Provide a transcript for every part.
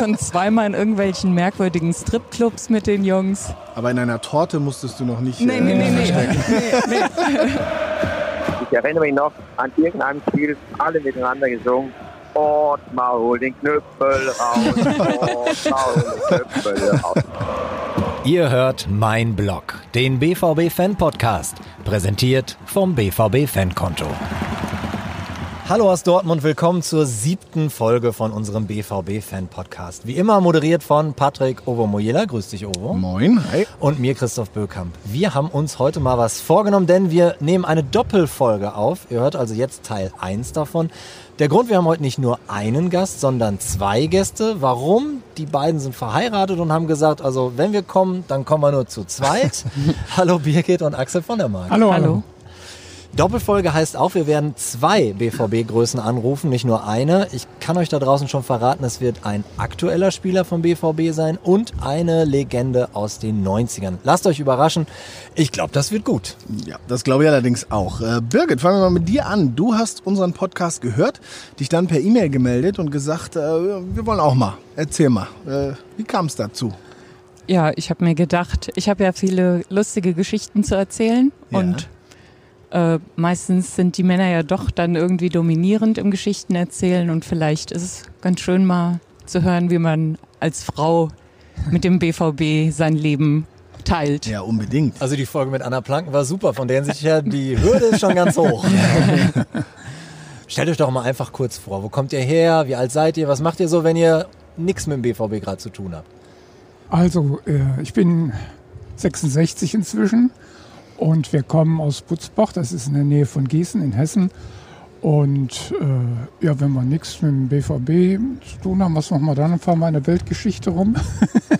Ich war auch schon zweimal in irgendwelchen merkwürdigen Stripclubs mit den Jungs. Aber in einer Torte musstest du noch nicht. Nee, äh, nee, nee, nee. nee, nee. Ich erinnere mich noch an irgendeinem Spiel, alle miteinander gesungen. Ort, mal hol den Knüppel raus. Ort, mal hol den Knüppel raus. Ihr hört Mein Blog, den BVB Fan Podcast, präsentiert vom BVB Fankonto. Hallo aus Dortmund, willkommen zur siebten Folge von unserem BVB Fan Podcast. Wie immer moderiert von Patrick Ovomoyela. Grüß dich, Ovo. Moin. Hi. Und mir, Christoph Böckamp. Wir haben uns heute mal was vorgenommen, denn wir nehmen eine Doppelfolge auf. Ihr hört also jetzt Teil 1 davon. Der Grund, wir haben heute nicht nur einen Gast, sondern zwei Gäste. Warum? Die beiden sind verheiratet und haben gesagt, also wenn wir kommen, dann kommen wir nur zu zweit. Hallo Birgit und Axel von der Mark. Hallo, Hallo. Doppelfolge heißt auch, wir werden zwei BVB-Größen anrufen, nicht nur eine. Ich kann euch da draußen schon verraten, es wird ein aktueller Spieler vom BVB sein und eine Legende aus den 90ern. Lasst euch überraschen. Ich glaube, das wird gut. Ja, das glaube ich allerdings auch. Äh, Birgit, fangen wir mal mit dir an. Du hast unseren Podcast gehört, dich dann per E-Mail gemeldet und gesagt, äh, wir wollen auch mal. Erzähl mal, äh, wie kam es dazu? Ja, ich habe mir gedacht, ich habe ja viele lustige Geschichten zu erzählen Ja. und äh, meistens sind die Männer ja doch dann irgendwie dominierend im Geschichten erzählen und vielleicht ist es ganz schön mal zu hören, wie man als Frau mit dem BVB sein Leben teilt. Ja, unbedingt. Also die Folge mit Anna Planken war super, von der sich ja die Hürde ist schon ganz hoch. Stellt euch doch mal einfach kurz vor, wo kommt ihr her, wie alt seid ihr, was macht ihr so, wenn ihr nichts mit dem BVB gerade zu tun habt? Also, äh, ich bin 66 inzwischen und wir kommen aus Butzbach, das ist in der Nähe von Gießen in Hessen. Und äh, ja, wenn wir nichts mit dem BVB zu tun haben, was machen wir dann? Dann fahren wir in der Weltgeschichte rum.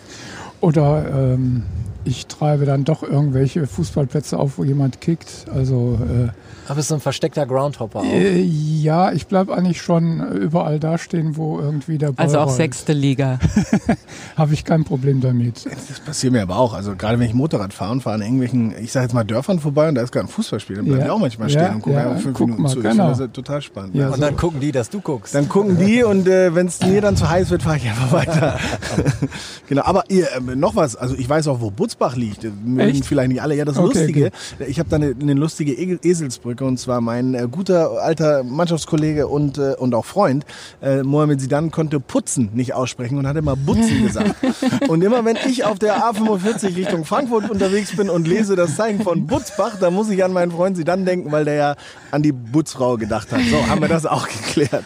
Oder ähm, ich treibe dann doch irgendwelche Fußballplätze auf, wo jemand kickt. Also äh, Aber bist so ein versteckter Groundhopper auch. äh, ja, ich bleibe eigentlich schon überall dastehen, wo irgendwie der Ball Also auch rollt. sechste Liga. Habe ich kein Problem damit. Das passiert mir aber auch. Also gerade wenn ich Motorrad fahre und fahre an irgendwelchen, ich sage jetzt mal Dörfern vorbei und da ist gerade ein Fußballspiel, dann bleibe Ja. ich auch manchmal Ja, stehen und gucke ja, einfach fünf guck Minuten mal, zu. Ich genau. finde das total spannend. Ja, Ja. Und dann gucken die, dass du guckst. Dann gucken die und äh, wenn es mir dann zu heiß wird, fahre ich einfach weiter. genau, aber ihr, äh, noch was, also ich weiß auch, wo Butzbach liegt. Mögen Echt? vielleicht nicht alle. Ja, das Okay, Lustige, ich habe da eine, eine lustige E- Eselsbrücke und zwar mein äh, guter alter Mannschaftskollege und, äh, und auch Freund, äh, Mohamed Sidan, konnte putzen nicht aussprechen und hat immer Butzen gesagt. und immer wenn ich auf der A45 Richtung Frankfurt unterwegs bin und lese das Zeichen von Butzbach, da muss ich an meinen Freund Sidan denken, weil der ja an die Butzfrau gedacht hat. So, haben wir das auch geklärt.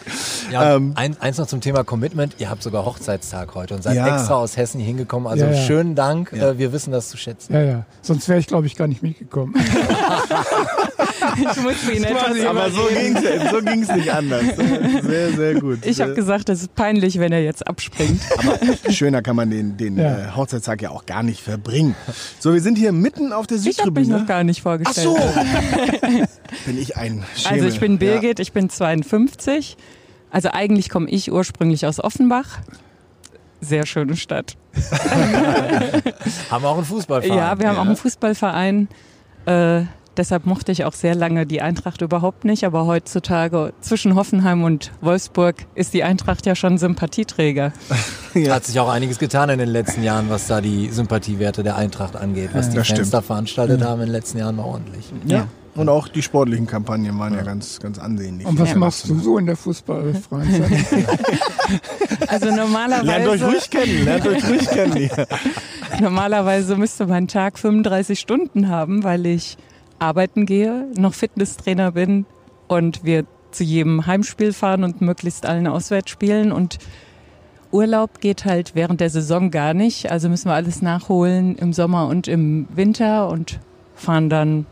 Ja, Ähm, ein, eins noch zum Thema Commitment. Ihr habt sogar Hochzeitstag heute und seid Ja. extra aus Hessen hier hingekommen. Also Ja, ja. schönen Dank. Ja. Äh, wir wissen das zu schätzen. Ja, ja. Sonst wäre ich, glaube ich, gar nicht mitgekommen. Ich muss ihn etwas Aber so überreden. ging's, so ging's nicht anders. Sehr, sehr gut. Ich habe gesagt, das ist peinlich, wenn er jetzt abspringt. Aber schöner kann man den, den Ja. äh, Hochzeitstag ja auch gar nicht verbringen. So, wir sind hier mitten auf der Ich habe mich Südtribüne. noch gar nicht Ach vorgestellt. so. Bin ich ein Schemel. Also ich bin Birgit, ich bin 52. Also eigentlich komme ich ursprünglich aus Offenbach. Sehr schöne Stadt. Haben wir auch einen Fußballverein. Ja, wir haben ja. auch einen Fußballverein. Äh, deshalb mochte ich auch sehr lange die Eintracht überhaupt nicht. Aber heutzutage zwischen Hoffenheim und Wolfsburg ist die Eintracht ja schon Sympathieträger. Ja. Hat sich auch einiges getan in den letzten Jahren, was da die Sympathiewerte der Eintracht angeht. Was die das Fans stimmt. da veranstaltet haben in den letzten Jahren war ordentlich. Ja. Und auch die sportlichen Kampagnen waren ja, ganz, ganz ansehnlich. Und was Ja. machst du so in der fußballfreien Zeit? Also Lernt euch normalerweise, ruhig kennen, lernt euch ruhig kennen. hier. normalerweise müsste mein Tag 35 Stunden haben, weil ich arbeiten gehe, noch Fitnesstrainer bin und wir zu jedem Heimspiel fahren und möglichst allen Auswärtsspielen und Urlaub geht halt während der Saison gar nicht, also müssen wir alles nachholen im Sommer und im Winter und fahren dann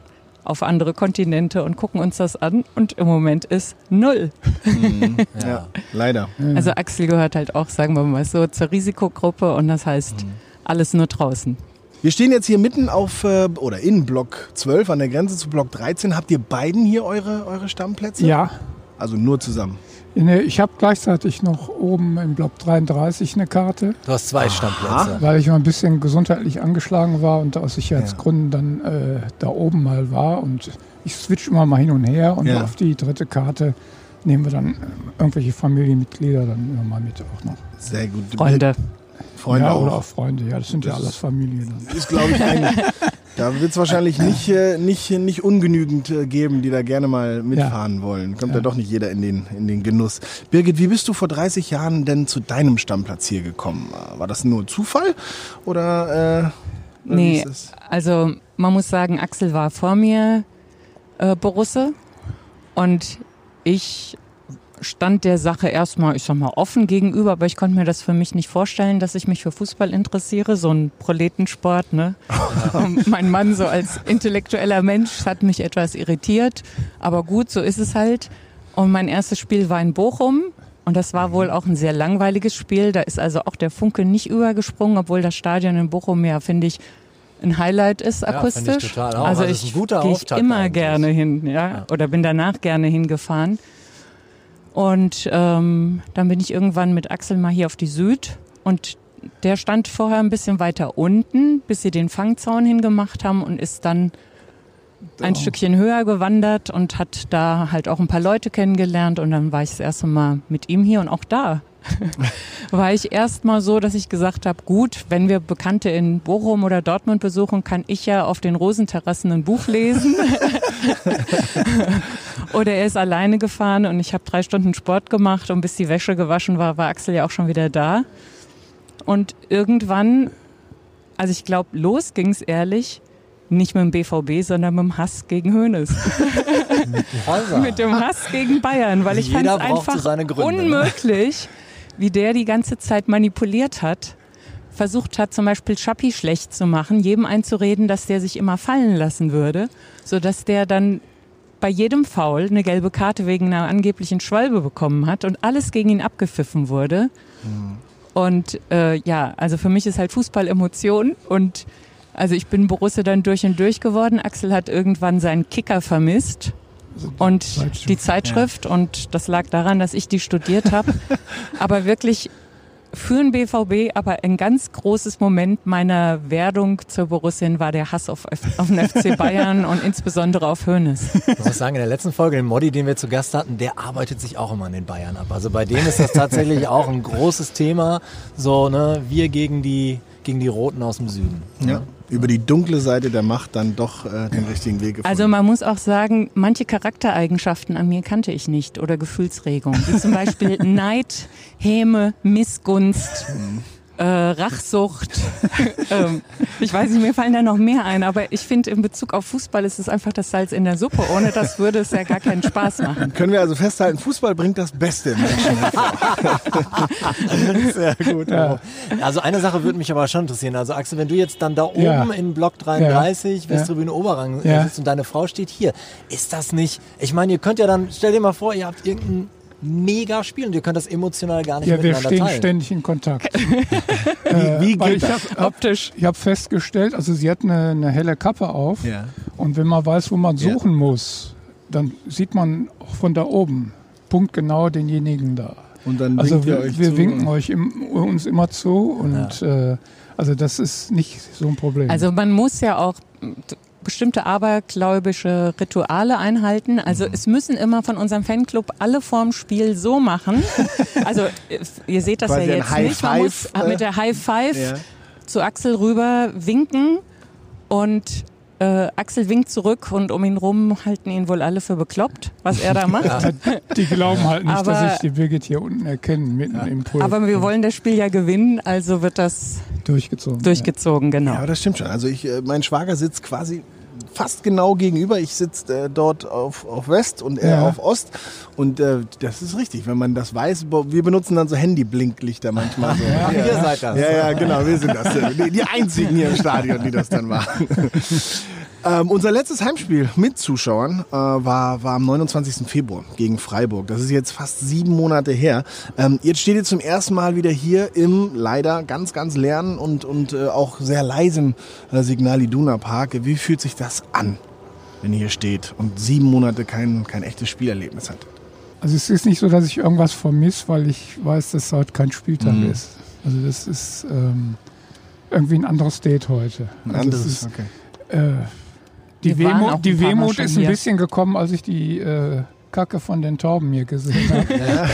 auf andere Kontinente und gucken uns das an und im Moment ist null. Ja. leider. Also Axel gehört halt auch, sagen wir mal so, zur Risikogruppe und das heißt alles nur draußen. Wir stehen jetzt hier mitten auf, äh, oder in Block 12 an der Grenze zu Block 13. Habt ihr beiden hier eure, eure Stammplätze? ja. Also nur zusammen. Nee, ich habe gleichzeitig noch oben im Block 33 eine Karte, Du hast zwei Stammplätze. weil ich mal ein bisschen gesundheitlich angeschlagen war und aus Sicherheitsgründen dann äh, da oben mal war. Und ich switch immer mal hin und her und Ja. auf die dritte Karte nehmen wir dann äh, irgendwelche Familienmitglieder dann immer mal mit auch noch. Sehr gut. Freunde. Freunde ja, auch. oder auch Freunde, ja, das sind ja alles Familie dann. Ist, glaube ich, ein, da wird es wahrscheinlich nicht, äh, nicht, nicht ungenügend äh, geben, die da gerne mal mitfahren wollen. Kommt ja. doch nicht jeder in den, in den Genuss. Birgit, wie bist du vor 30 Jahren denn zu deinem Stammplatz hier gekommen? War das nur Zufall oder? Äh, Nee, ist das? also man muss sagen, Axel war vor mir äh, Borusse und ich stand der Sache erstmal, ich sag mal, offen gegenüber, aber ich konnte mir das für mich nicht vorstellen, dass ich mich für Fußball interessiere, so ein Proletensport, ne? Mein Mann so als intellektueller Mensch hat mich etwas irritiert, aber gut, so ist es halt. Und mein erstes Spiel war in Bochum und das war wohl auch ein sehr langweiliges Spiel. Da ist also auch der Funke nicht übergesprungen, obwohl das Stadion in Bochum ja, finde ich, ein Highlight ist Ja, find ich akustisch. Also Also ich gehe immer eigentlich. gerne hin, ja? Ja. oder bin danach gerne hingefahren. Und ähm, dann bin ich irgendwann mit Axel mal hier auf die Süd. Und der stand vorher ein bisschen weiter unten, bis sie den Fangzaun hingemacht haben und ist dann ein Stückchen höher gewandert und hat da halt auch ein paar Leute kennengelernt. Und dann war ich das erste Mal mit ihm hier und auch da war ich erst mal so, dass ich gesagt habe, gut, wenn wir Bekannte in Bochum oder Dortmund besuchen, kann ich ja auf den Rosenterrassen ein Buch lesen. oder er ist alleine gefahren und ich habe drei Stunden Sport gemacht und bis die Wäsche gewaschen war, war Axel ja auch schon wieder da. Und irgendwann, also ich glaube, los ging's ehrlich, nicht mit dem BVB, sondern mit dem Hass gegen Hoeneß. Mit dem Hass gegen Bayern, weil ich fand es einfach ne? unmöglich, wie der die ganze Zeit manipuliert hat. Versucht hat, zum Beispiel Schappi schlecht zu machen, jedem einzureden, dass der sich immer fallen lassen würde, sodass der dann bei jedem Foul eine gelbe Karte wegen einer angeblichen Schwalbe bekommen hat und alles gegen ihn abgepfiffen wurde. Und äh, ja, also für mich ist halt Fußball Emotion und also ich bin Borussia dann durch und durch geworden. Axel hat irgendwann seinen Kicker vermisst und Zeitschrift. die Zeitschrift und das lag daran, dass ich die studiert habe. aber wirklich für den BVB, aber ein ganz großes Moment meiner Werdung zur Borussia war der Hass auf, auf den FC Bayern und insbesondere auf Hoeneß. Ich muss sagen, in der letzten Folge, den Modi, den wir zu Gast hatten, der arbeitet sich auch immer an den Bayern ab. Also bei dem ist das tatsächlich auch ein großes Thema. So, ne, wir gegen die, gegen die Roten aus dem Süden. Ja. Über die dunkle Seite der Macht dann doch äh, den richtigen Weg gefunden. Also man muss auch sagen, manche Charaktereigenschaften an mir kannte ich nicht oder Gefühlsregung, wie zum Beispiel Neid, Häme, Missgunst, äh, Rachsucht. ähm, ich weiß nicht, mir fallen da noch mehr ein, aber ich finde in Bezug auf Fußball ist es einfach das Salz in der Suppe. Ohne das würde es ja gar keinen Spaß machen. Können wir also festhalten, Fußball bringt das Beste im Menschen hervor. Sehr gut. Ja. Also eine Sache würde mich aber schon interessieren. Also Axel, wenn du jetzt dann da oben Ja. in Block 33, Ja. Westtribüne Oberrang Ja. sitzt und deine Frau steht hier, ist das nicht, ich meine, ihr könnt ja dann, stell dir mal vor, ihr habt irgendein mega Spiel und ihr könnt das emotional gar nicht Ja, wir miteinander stehen teilen. ständig in Kontakt. Wie, wie geht ich das? habe hab, Optisch. ich hab festgestellt, also sie hat eine, eine helle Kappe auf Ja. und wenn man weiß, wo man Ja. suchen muss, dann sieht man auch von da oben punktgenau denjenigen da. Und dann Also wir, euch wir zu. winken euch im, uns immer zu und äh, also das ist nicht so ein Problem. Also man muss ja auch bestimmte abergläubische Rituale einhalten. Also Mhm. es müssen immer von unserem Fanclub alle vorm Spiel so machen. Also ihr seht das Quasi ja jetzt nicht. Man muss äh, mit der High Five Ja. zu Axel rüber winken und äh, Axel winkt zurück und um ihn rum halten ihn wohl alle für bekloppt, was er da macht. die glauben halt nicht, Aber- dass ich die Birgit hier unten erkenne, mitten im Pult Aber wir wollen das Spiel ja gewinnen, also wird das durchgezogen. durchgezogen, genau. Ja, aber das stimmt schon. Also ich, äh, mein Schwager sitzt quasi fast genau gegenüber. Ich sitze äh, dort auf, auf West und er Ja. auf Ost. Und äh, das ist richtig, wenn man das weiß. Wir benutzen dann so Handy-Blinklichter manchmal. So. Ja, ihr seid das. Ja, ja, genau, wir sind das. Die, die einzigen hier im Stadion, die das dann machen. Ähm, unser letztes Heimspiel mit Zuschauern äh, war, war am 29. Februar gegen Freiburg. Das ist jetzt fast sieben Monate her. Ähm, jetzt steht ihr zum ersten Mal wieder hier im leider ganz, ganz leeren und, und äh, auch sehr leisen äh, Signal Iduna Park. Wie fühlt sich das an, wenn ihr hier steht und sieben Monate kein, kein echtes Spielerlebnis hat? Also es ist nicht so, dass ich irgendwas vermisse, weil ich weiß, dass heute kein Spieltag Mhm. ist. Also das ist ähm, irgendwie ein anderes Date heute. Ein Also es anderes, ist, okay. Die Wir Wehmut, die Wehmut ist ein bisschen gekommen, als ich die äh, Kacke von den Tauben hier gesehen habe.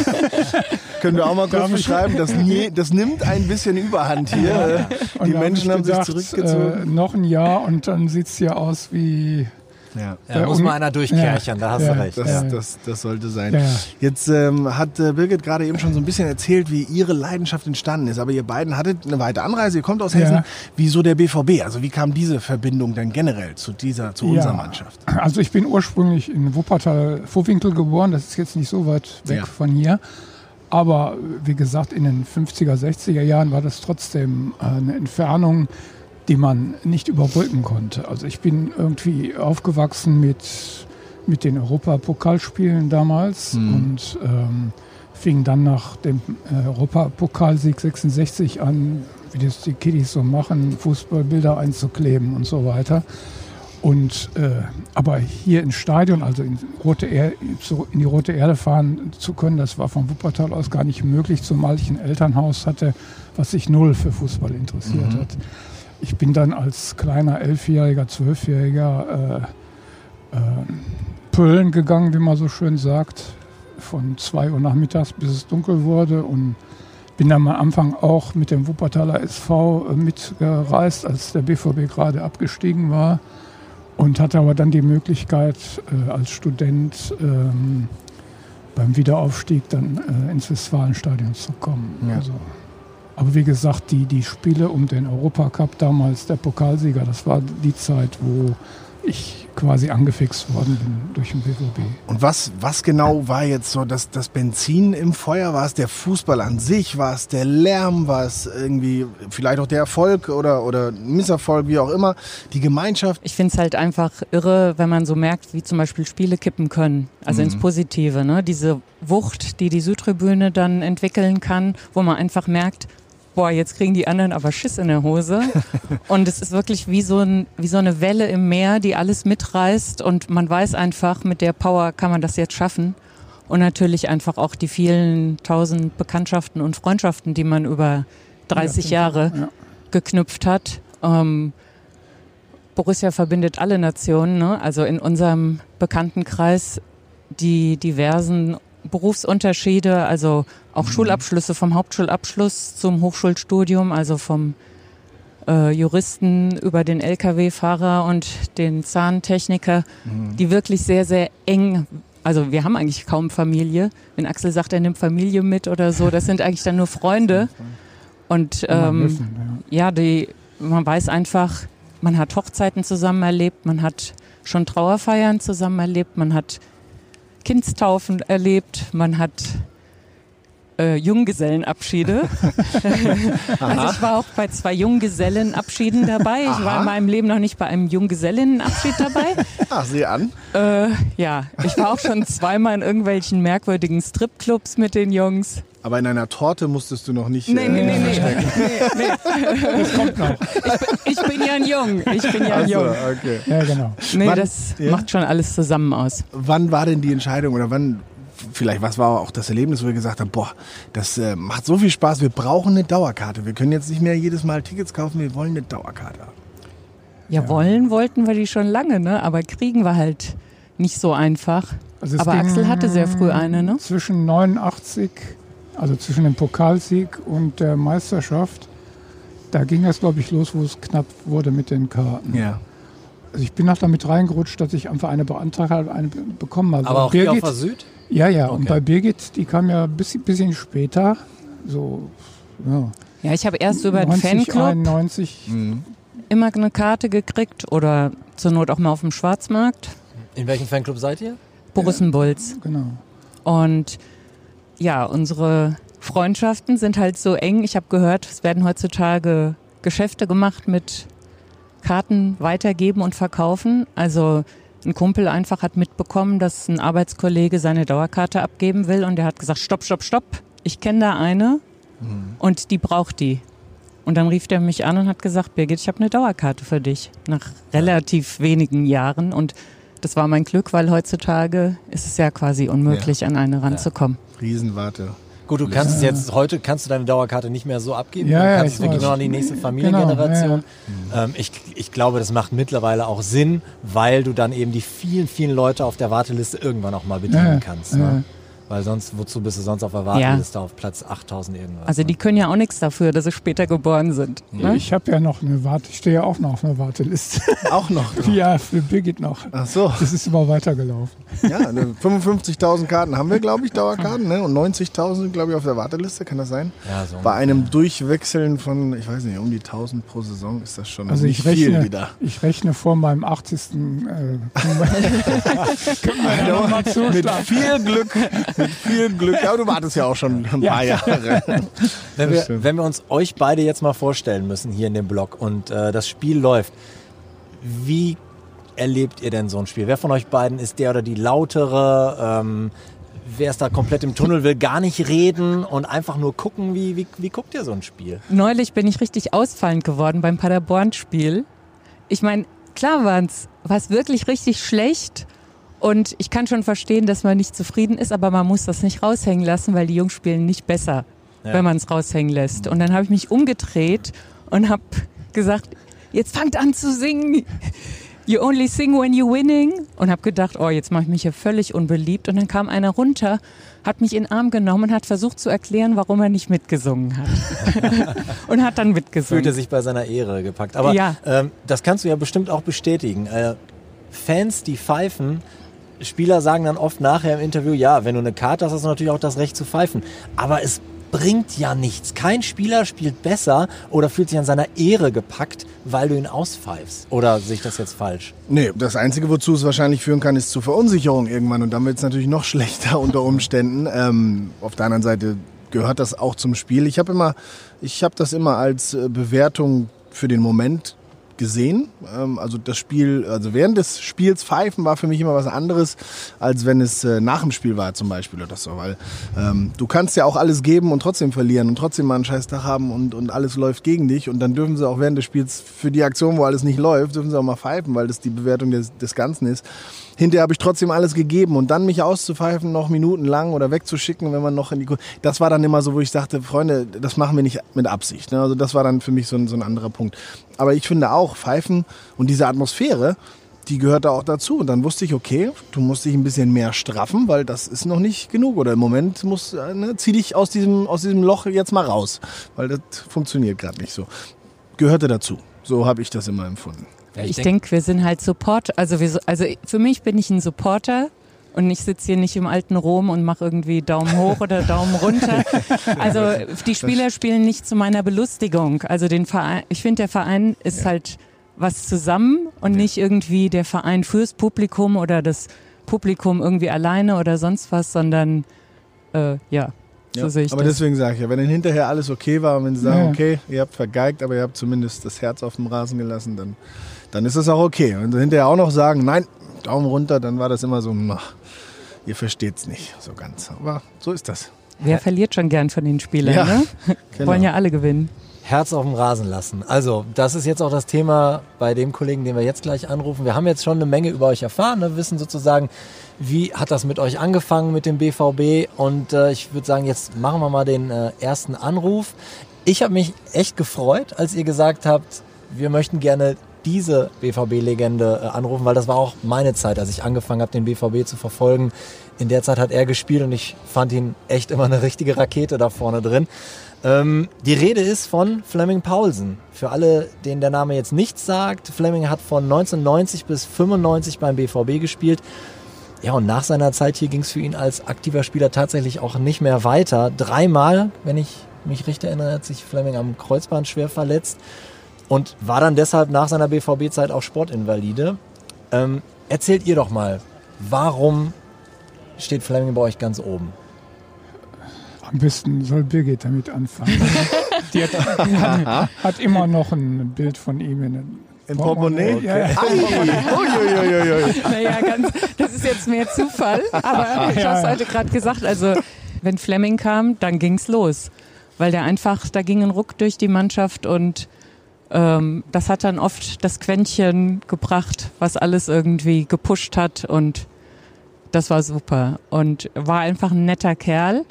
Können wir auch mal kurz beschreiben, das, nie, das nimmt ein bisschen Überhand hier. Und Die Menschen haben sich gedacht, zurückgezogen. Äh, noch ein Jahr und dann sieht es hier aus wie. Ja. Da Ja, muss mal einer durchkärchern, da hast ja, du recht. Das, Ja. das, das sollte sein. Ja. Jetzt ähm, hat äh, Birgit gerade eben schon so ein bisschen erzählt, wie ihre Leidenschaft entstanden ist. Aber ihr beiden hattet eine weite Anreise, ihr kommt aus Hessen. Ja. Wieso der BVB? Also wie kam diese Verbindung dann generell zu dieser, zu unserer. Mannschaft? Also ich bin ursprünglich in Wuppertal Vorwinkel geboren, das ist jetzt nicht so weit weg Ja. von hier. Aber wie gesagt, in den 50er, 60er Jahren war das trotzdem eine Entfernung, die man nicht überbrücken konnte. Also ich bin irgendwie aufgewachsen mit, mit den Europapokalspielen damals und ähm, fing dann nach dem äh, Europapokalsieg 66 an, wie das die Kiddies so machen, Fußballbilder einzukleben und so weiter. Und äh, aber hier ins Stadion, also in, Rote er in die Rote Erde fahren zu können, das war von Wuppertal aus gar nicht möglich, zumal ich ein Elternhaus hatte, was sich null für Fußball interessiert hat. Ich bin dann als kleiner Elfjähriger, Zwölfjähriger äh, äh, Pöllen gegangen, wie man so schön sagt, von 2 Uhr nachmittags bis es dunkel wurde und bin dann am Anfang auch mit dem Wuppertaler SV äh, mitgereist, als der BVB gerade abgestiegen war und hatte aber dann die Möglichkeit, äh, als Student ähm, beim Wiederaufstieg dann äh, ins Westfalenstadion zu kommen. Ja. Also, aber wie gesagt, die, die Spiele um den Europacup damals, der Pokalsieger, das war die Zeit, wo ich quasi angefixt worden bin durch den BVB. Und was, was genau war jetzt so das, das Benzin im Feuer? War es der Fußball an sich? War es der Lärm? War es irgendwie vielleicht auch der Erfolg oder, oder Misserfolg, wie auch immer? Die Gemeinschaft? Ich finde es halt einfach irre, wenn man so merkt, wie zum Beispiel Spiele kippen können. Also ins Positive. Ne? Diese Wucht, die die Südtribüne dann entwickeln kann, wo man einfach merkt, boah, jetzt kriegen die anderen aber Schiss in der Hose. und es ist wirklich wie so, ein, wie so eine Welle im Meer, die alles mitreißt. Und man weiß einfach, mit der Power kann man das jetzt schaffen. Und natürlich einfach auch die vielen tausend Bekanntschaften und Freundschaften, die man über 30 Jahre Ja. geknüpft hat. Ähm, Borussia verbindet alle Nationen, ne? also in unserem Bekanntenkreis die diversen Berufsunterschiede, also auch Schulabschlüsse vom Hauptschulabschluss zum Hochschulstudium, also vom äh, Juristen über den Lkw-Fahrer und den Zahntechniker, die wirklich sehr, sehr eng, also wir haben eigentlich kaum Familie. Wenn Axel sagt, er nimmt Familie mit oder so, das sind eigentlich dann nur Freunde. Und ähm, ja, die, man weiß einfach, man hat Hochzeiten zusammen erlebt, man hat schon Trauerfeiern zusammen erlebt, man hat Kindstaufen erlebt, man hat äh, Junggesellenabschiede. also ich war auch bei zwei Junggesellenabschieden dabei. Ich war in meinem Leben noch nicht bei einem Junggesellinnenabschied dabei. Ach, sieh an. Äh, ja, ich war auch schon zweimal in irgendwelchen merkwürdigen Stripclubs mit den Jungs. Aber in einer Torte musstest du noch nicht. Nee, nee, äh, nee, nee. verstecken. Das kommt noch. Ich bin ja ein Jung. Ich bin ja ein so, Jung. okay. Ja, genau. Nee, Wann- das ja? macht schon alles zusammen aus. Wann war denn die Entscheidung oder wann, vielleicht, was war auch das Erlebnis, wo ihr gesagt habt, boah, das äh, macht so viel Spaß, wir brauchen eine Dauerkarte. Wir können jetzt nicht mehr jedes Mal Tickets kaufen, wir wollen eine Dauerkarte haben. Ja, wollen wollten wir die schon lange, ne? Aber kriegen wir halt nicht so einfach. Also Aber Axel hatte sehr früh eine, ne? Zwischen 89, also zwischen dem Pokalsieg und der Meisterschaft, da ging das, glaube ich, los, wo es knapp wurde mit den Karten. Ja. Also ich bin noch damit reingerutscht, dass ich einfach eine beantragt habe, eine be- bekommen habe. Aber auch hier auf Birgit, der Süd? Ja, ja, und Okay. bei Birgit, die kam ja ein bisschen, bisschen später, so ja, Ja, ich habe erst über den 90, Fanclub 91. immer eine Karte gekriegt oder zur Not auch mal auf dem Schwarzmarkt. In welchem Fanclub seid ihr? Borissenbulls. Genau. Und ja, unsere Freundschaften sind halt so eng. Ich habe gehört, es werden heutzutage Geschäfte gemacht mit Karten weitergeben und verkaufen. Also ein Kumpel einfach hat mitbekommen, dass ein Arbeitskollege seine Dauerkarte abgeben will und der hat gesagt, stopp, stopp, stopp, ich kenne da eine und die braucht die. Und dann rief der mich an und hat gesagt, Birgit, ich habe eine Dauerkarte für dich. Nach relativ wenigen Jahren. Und das war mein Glück, weil heutzutage ist es ja quasi unmöglich, an eine ranzukommen. Riesenwarte. Gut, du kannst es jetzt, heute kannst du deine Dauerkarte nicht mehr so abgeben. Ja, du ja, kannst ich es wirklich weiß. noch an die nächste Familiengeneration. Ähm, ich, ich glaube, das macht mittlerweile auch Sinn, weil du dann eben die vielen, vielen Leute auf der Warteliste irgendwann auch mal bedienen Ja, ja, kannst. ja, Ne? Ja. Weil sonst, wozu bist du sonst auf der Warteliste auf Platz 8000 irgendwas? Also ne? die können ja auch nichts dafür, dass sie später geboren sind. Ne? Ich habe ja noch eine Warte, ich stehe ja auch noch auf einer Warteliste. Auch noch. ja, für Birgit noch. Ach so. Das ist immer weitergelaufen. Ja, ne, 55.000 Karten haben wir, glaube ich, Dauerkarten. Ne? Und 90.000, glaube ich, auf der Warteliste. Kann das sein? Ja, so Bei einem Durchwechseln von, ich weiß nicht, um die 1000 pro Saison ist das schon Also nicht ich rechne, viel wieder. ich rechne vor meinem 80. Äh, können wir, können wir da noch mal Mit viel Glück, mit viel Glück. Ja, aber du wartest ja auch schon ein Ja. paar Jahre. Wenn wir, wenn wir uns euch beide jetzt mal vorstellen müssen hier in dem Blog und äh, das Spiel läuft, wie erlebt ihr denn so ein Spiel? Wer von euch beiden ist der oder die lautere? Ähm, wer ist da komplett im Tunnel, will gar nicht reden und einfach nur gucken? Wie, wie, wie guckt ihr so ein Spiel? Neulich bin ich richtig ausfallend geworden beim Paderborn-Spiel. Ich meine, klar war es wirklich richtig schlecht und ich kann schon verstehen, dass man nicht zufrieden ist, aber man muss das nicht raushängen lassen, weil die Jungs spielen nicht besser, Ja. wenn man es raushängen lässt. Und dann habe ich mich umgedreht und habe gesagt, jetzt fangt an zu singen. You only sing when you're winning. Und habe gedacht, oh, jetzt mache ich mich hier völlig unbeliebt. Und dann kam einer runter, hat mich in den Arm genommen und hat versucht zu erklären, warum er nicht mitgesungen hat. und hat dann mitgesungen. Fühlt er sich bei seiner Ehre gepackt. Aber Ja. ähm, das kannst du ja bestimmt auch bestätigen. Äh, Fans, die pfeifen, Spieler sagen dann oft nachher im Interview, ja, wenn du eine Karte hast, hast du natürlich auch das Recht zu pfeifen. Aber es bringt ja nichts. Kein Spieler spielt besser oder fühlt sich an seiner Ehre gepackt, weil du ihn auspfeifst. Oder sehe ich das jetzt falsch? Nee, das Einzige, wozu es wahrscheinlich führen kann, ist zur Verunsicherung irgendwann. Und dann wird es natürlich noch schlechter unter Umständen. Ähm, auf der anderen Seite gehört das auch zum Spiel. Ich habe immer, ich habe das immer als äh, Bewertung für den Moment gesehen. Ähm, also das Spiel, also während des Spiels pfeifen war für mich immer was anderes, als wenn es äh, nach dem Spiel war zum Beispiel oder so. Weil ähm, du kannst ja auch alles geben und trotzdem verlieren und trotzdem mal einen scheiß Tag haben und, und alles läuft gegen dich. Und dann dürfen sie auch während des Spiels für die Aktion, wo alles nicht läuft, dürfen sie auch mal pfeifen, weil das die Bewertung des, des Ganzen ist. Hinterher habe ich trotzdem alles gegeben und dann mich auszupfeifen, noch minutenlang oder wegzuschicken, wenn man noch in die... Ku- Das war dann immer so, wo ich dachte, Freunde, das machen wir nicht mit Absicht. Ne? Also das war dann für mich so ein, so ein anderer Punkt. Aber ich finde auch, Pfeifen und diese Atmosphäre, die gehört da auch dazu. Und dann wusste ich, okay, du musst dich ein bisschen mehr straffen, weil das ist noch nicht genug. Oder im Moment muss, ne, zieh dich aus diesem, aus diesem Loch jetzt mal raus. Weil das funktioniert gerade nicht so. Gehörte dazu. So habe ich das immer empfunden. Ja, ich denk- denke, wir sind halt Supporter. Also, wir, so- also für mich bin ich ein Supporter und ich sitze hier nicht im alten Rom und mache irgendwie Daumen hoch oder Daumen runter. Also die Spieler spielen nicht zu meiner Belustigung. Also den Verein, ich finde, der Verein ist halt was zusammen und nicht irgendwie der Verein fürs Publikum oder das Publikum irgendwie alleine oder sonst was, sondern äh, ja, so sehe ich aber das. deswegen sage ich ja, wenn dann hinterher alles okay war und wenn sie sagen, Ja. okay, ihr habt vergeigt, aber ihr habt zumindest das Herz auf dem Rasen gelassen, dann, dann ist das auch okay. Und wenn sie hinterher auch noch sagen, nein, Daumen runter, dann war das immer so, ach, ihr versteht's nicht so ganz. Aber so ist das. Wer verliert schon gern von den Spielern, Ja, ne? Genau. Wollen ja alle gewinnen. Herz auf dem Rasen lassen. Also, das ist jetzt auch das Thema bei dem Kollegen, den wir jetzt gleich anrufen. Wir haben jetzt schon eine Menge über euch erfahren, ne? wissen sozusagen, wie hat das mit euch angefangen mit dem BVB. Und äh, ich würde sagen, jetzt machen wir mal den äh, ersten Anruf. Ich habe mich echt gefreut, als ihr gesagt habt, wir möchten gerne diese BVB-Legende äh, anrufen, weil das war auch meine Zeit, als ich angefangen habe, den BVB zu verfolgen. In der Zeit hat er gespielt und ich fand ihn echt immer eine richtige Rakete da vorne drin. Ähm, die Rede ist von Fleming Paulsen. Für alle, denen der Name jetzt nichts sagt, Fleming hat von 1990 bis 95 beim BVB gespielt. Ja, und nach seiner Zeit hier ging es für ihn als aktiver Spieler tatsächlich auch nicht mehr weiter. Dreimal, wenn ich mich richtig erinnere, hat sich Fleming am Kreuzband schwer verletzt und war dann deshalb nach seiner BVB-Zeit auch Sportinvalide. Ähm, erzählt ihr doch mal, warum steht Fleming bei euch ganz oben? Am besten soll Birgit damit anfangen. Die hat, hat, hat immer noch ein Bild von ihm in den Im Portemonnaie? Ja, ja. Uiuiuiui. Naja, ganz, das ist jetzt mehr Zufall, aber ich habe es heute gerade gesagt. Also, wenn Fleming kam, dann ging's los. Weil der einfach, da ging ein Ruck durch die Mannschaft und ähm, das hat dann oft das Quäntchen gebracht, was alles irgendwie gepusht hat und das war super. Und war einfach ein netter Kerl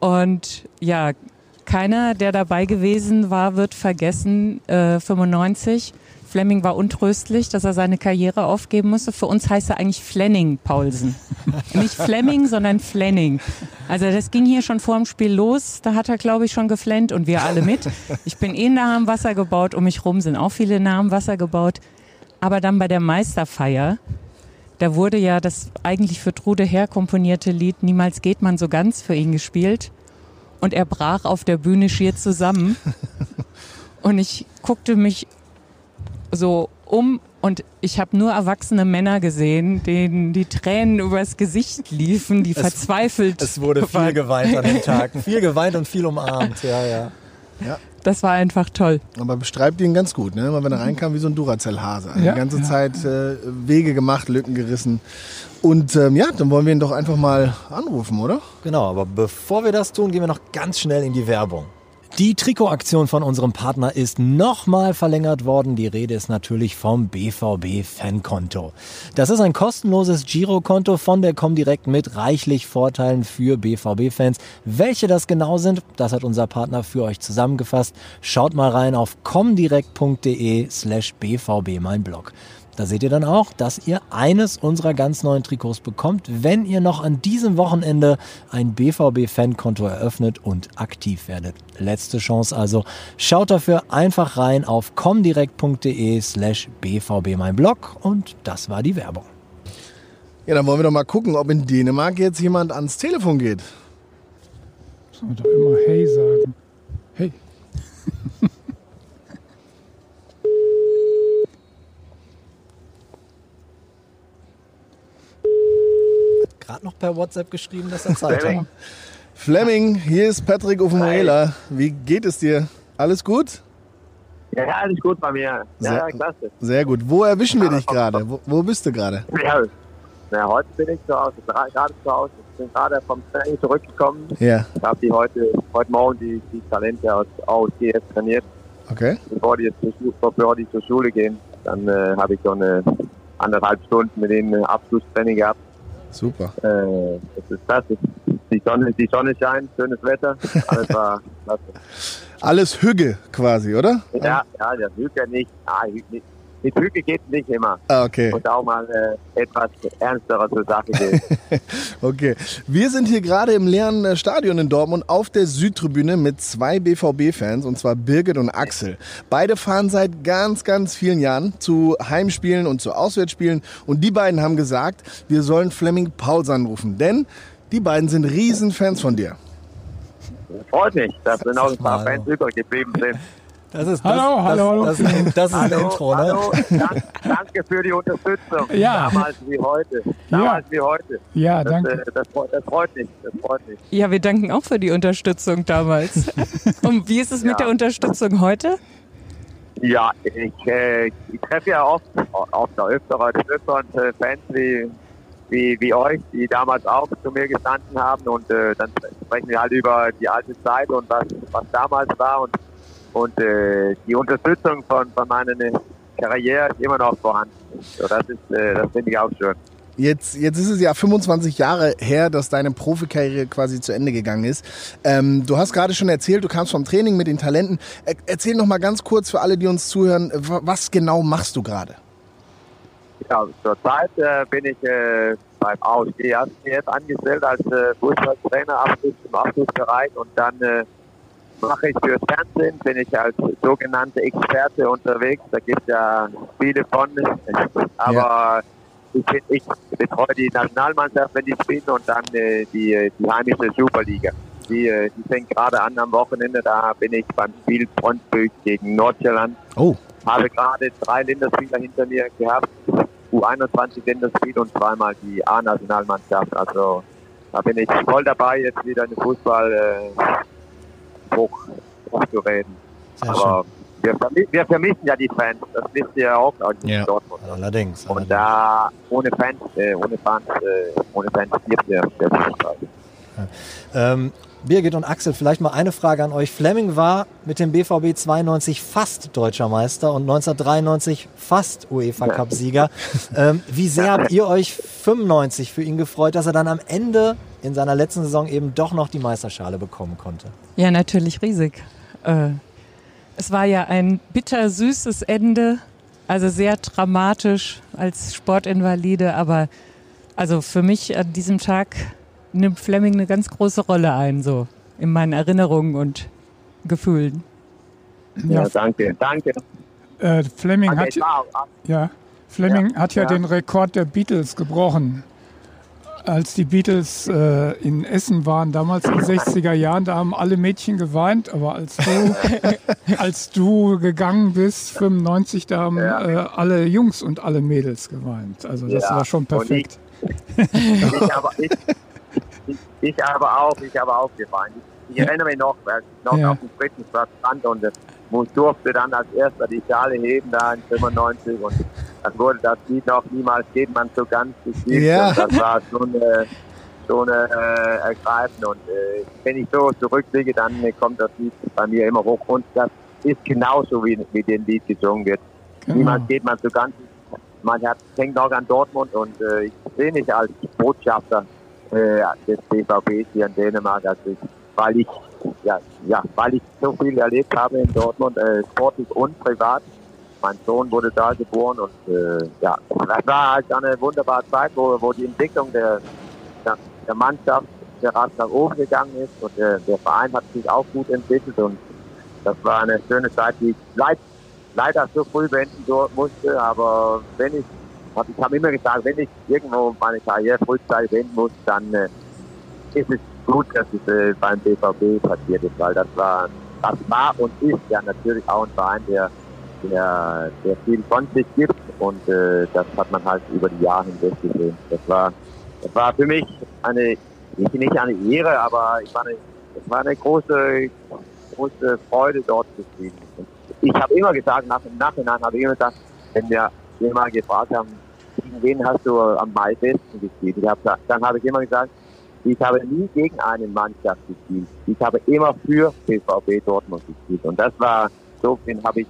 Und ja, keiner, der dabei gewesen war, wird vergessen, äh, 95. Fleming war untröstlich, dass er seine Karriere aufgeben musste. Für uns heißt er eigentlich Flenning Paulsen. Nicht Fleming, sondern Flenning. Also das ging hier schon vor dem Spiel los. Da hat er, glaube ich, schon geflennt und wir alle mit. Ich bin eh nah am Wasser gebaut. Um mich rum sind auch viele nah am Wasser gebaut. Aber dann bei der Meisterfeier, da wurde ja das eigentlich für Trude Herr komponierte Lied Niemals geht man so ganz für ihn gespielt. Und er brach auf der Bühne schier zusammen. Und ich guckte mich so um und ich habe nur erwachsene Männer gesehen, denen die Tränen übers Gesicht liefen, die Es- verzweifelt Es wurde viel waren. geweint an den Tagen. Viel geweint und viel umarmt. Ja, ja. Das war einfach toll. Aber beschreibt ihn ganz gut, ne? Immer wenn er reinkam, wie so ein Duracell-Hase. Ja, die ganze ja. Zeit äh, Wege gemacht, Lücken gerissen. Und ähm, ja, dann wollen wir ihn doch einfach mal anrufen, oder? Genau, aber bevor wir das tun, gehen wir noch ganz schnell in die Werbung. Die Trikotaktion von unserem Partner ist nochmal verlängert worden. Die Rede ist natürlich vom BVB Fankonto. Das ist ein kostenloses Girokonto von der Comdirect mit reichlich Vorteilen für BVB-Fans. Welche das genau sind, das hat unser Partner für euch zusammengefasst. Schaut mal rein auf comdirect.de slash bvb mein Blog. Da seht ihr dann auch, dass ihr eines unserer ganz neuen Trikots bekommt, wenn ihr noch an diesem Wochenende ein BVB-Fankonto eröffnet und aktiv werdet. Letzte Chance also. Schaut dafür einfach rein auf comdirect.de slash bvb mein Blog und das war die Werbung. Ja, dann wollen wir doch mal gucken, ob in Dänemark jetzt jemand ans Telefon geht. Soll man doch immer Hey sagen. Gerade noch per WhatsApp geschrieben, dass er Zeit Fleming. hat. Fleming, hier ist Patrick Ofenmuela. Wie geht es dir? Alles gut? Ja, alles gut bei mir. Ja, Sehr- ja, klasse. Sehr gut. Wo erwischen wir dich gerade? Wo, wo bist du gerade? Ja, ja, heute bin ich zu Hause, gerade zu Hause. Ich bin gerade vom Training zurückgekommen. Ja, Ich habe die heute, heute Morgen die, die Talente aus AOC jetzt trainiert. okay. Bevor die, jetzt zur Schule, bevor die zur Schule gehen, dann äh, habe ich so eine anderthalb Stunden mit denen Abschlusstraining gehabt. Super. Äh, das ist das. Die Sonne, die Sonne scheint, schönes Wetter. Alles war klasse. Alles Hügge quasi, oder? Ja, ja, der Hüge nicht. Ah, Hü- nicht. Mit Hüge geht nicht immer. Ah, okay. Und auch mal äh, etwas ernsterer zur Sache geht. Okay. Wir sind hier gerade im leeren äh, Stadion in Dortmund auf der Südtribüne mit zwei BVB-Fans, und zwar Birgit und Axel. Beide fahren seit ganz, ganz vielen Jahren zu Heimspielen und zu Auswärtsspielen. Und die beiden haben gesagt, wir sollen Fleming Pauls anrufen, denn die beiden sind Riesenfans von dir. Freut mich, dass wir noch ein paar. Fans übrig geblieben sind. Das ist, das, Hallo, das, hallo, hallo. Das, das, ist- das ist ein Intro, ne? hallo. Dank, danke für die Unterstützung. Ja. Damals wie heute. Damals wie heute. Ja, Das, danke. äh, das, freut- das freut mich. Das freut mich. Ja, wir danken auch für die Unterstützung damals. Und wie ist es mit Ja. der Unterstützung heute? Ja, ich, äh, ich treffe ja oft, oft auch öfter, öfter äh, Fans wie, wie, wie euch, die damals auch zu mir gestanden haben und äh, dann sprechen wir halt über die alte Zeit und was, was damals war und, und äh, die Unterstützung von, von meiner Karriere ist immer noch vorhanden. So, das ist, äh, das finde ich auch schön. Jetzt, jetzt ist es ja 25 Jahre her, dass deine Profikarriere quasi zu Ende gegangen ist. Ähm, du hast gerade schon erzählt, du kamst vom Training mit den Talenten. Er, erzähl noch mal ganz kurz für alle, die uns zuhören, wa- was genau machst du gerade? Ja, zurzeit äh, bin ich äh, beim AOSG jetzt angestellt als äh, Fußballtrainer im Abschlussbereich und dann äh, mache ich fürs Fernsehen, bin ich als sogenannte Experte unterwegs. Da gibt es ja viele von. Aber ich, bin- ich betreue die Nationalmannschaft, wenn die spielen und dann äh, die, die heimische Superliga. Die, äh, die fängt gerade an am Wochenende. Da bin ich beim Spiel Frontbüch gegen Nordirland Oh, habe gerade drei Länderspieler hinter mir gehabt, U21 Länderspiel und zweimal die A-Nationalmannschaft. Also da bin ich voll dabei, jetzt wieder in den Fußball äh, hoch, hoch zu reden. Sehr schön. Aber wir, vermi wir vermissen ja die Fans, das wisst ihr ja auch Ja. Dortmund. Allerdings. Und allerdings. da ohne Fans, äh, ohne Fans, äh, ohne Fans stirbt der, der Fußball. Ähm, Birgit und Axel, vielleicht mal eine Frage an euch. Fleming war mit dem BVB 92 fast deutscher Meister und 1993 fast UEFA Cup Sieger. Ähm, wie sehr habt ihr euch 95 für ihn gefreut, dass er dann am Ende in seiner letzten Saison eben doch noch die Meisterschale bekommen konnte? Ja, natürlich riesig. Äh, es war ja ein bittersüßes Ende, also sehr dramatisch als Sportinvalide, aber also für mich an diesem Tag nimmt Fleming eine ganz große Rolle ein, so in meinen Erinnerungen und Gefühlen. Ja, danke, danke. Äh, Fleming Okay, hat, ja, Fleming hat ja, ja. den Rekord der Beatles gebrochen. Als die Beatles äh, in Essen waren, damals in den 60er Jahren, da haben alle Mädchen geweint, aber als du, als du gegangen bist, 95, da haben Ja. äh, alle Jungs und alle Mädels geweint. Also das Ja, war schon perfekt. ich, aber, ich, ich, ich aber auch, ich habe auch geweint. Ich, ich erinnere mich noch, als ich noch Ja. auf dem dritten Platz stand und muss- durfte dann als erster die Schale heben da in 95 und dann wurde das Lied noch niemals geht man so ganz gespielt. Ja. Und das war schon, äh, schon äh, ergreifend und äh, wenn ich so zurückblicke, dann kommt das Lied bei mir immer hoch und das ist genauso wie, wie dem Lied gesungen wird. Genau. Niemals geht man so ganz. Man hat, hängt auch an Dortmund und äh, ich sehe mich als Botschafter äh, des BVBs hier in Dänemark, also ich, weil ich ja, ja, weil ich so viel erlebt habe in Dortmund, äh, sportlich und privat. Mein Sohn wurde da geboren und äh, ja, das war halt eine wunderbare Zeit, wo, wo die Entwicklung der, der, der Mannschaft Rat nach oben gegangen ist und äh, der Verein hat sich auch gut entwickelt und das war eine schöne Zeit, die ich leid, leider so früh beenden musste, aber wenn ich, hab, ich habe immer gesagt, wenn ich irgendwo meine Karriere frühzeitig beenden muss, dann äh, ist es gut, dass es äh, beim BVB passiert ist, weil das war, das war und ist ja natürlich auch ein Verein, der, der, der viel von sich gibt und äh, das hat man halt über die Jahre hinweg gesehen. Das war, das war für mich eine, nicht eine Ehre, aber ich war eine, es war eine große, große Freude dort zu spielen. Und ich habe immer gesagt, nach dem Nachhinein habe ich immer gesagt, wenn wir jemand gefragt haben, gegen wen hast du am besten gespielt? Ich hab, dann habe ich immer gesagt, ich habe nie gegen eine Mannschaft gespielt. Ich habe immer für BVB Dortmund gespielt. Und das war, so bin, habe ich,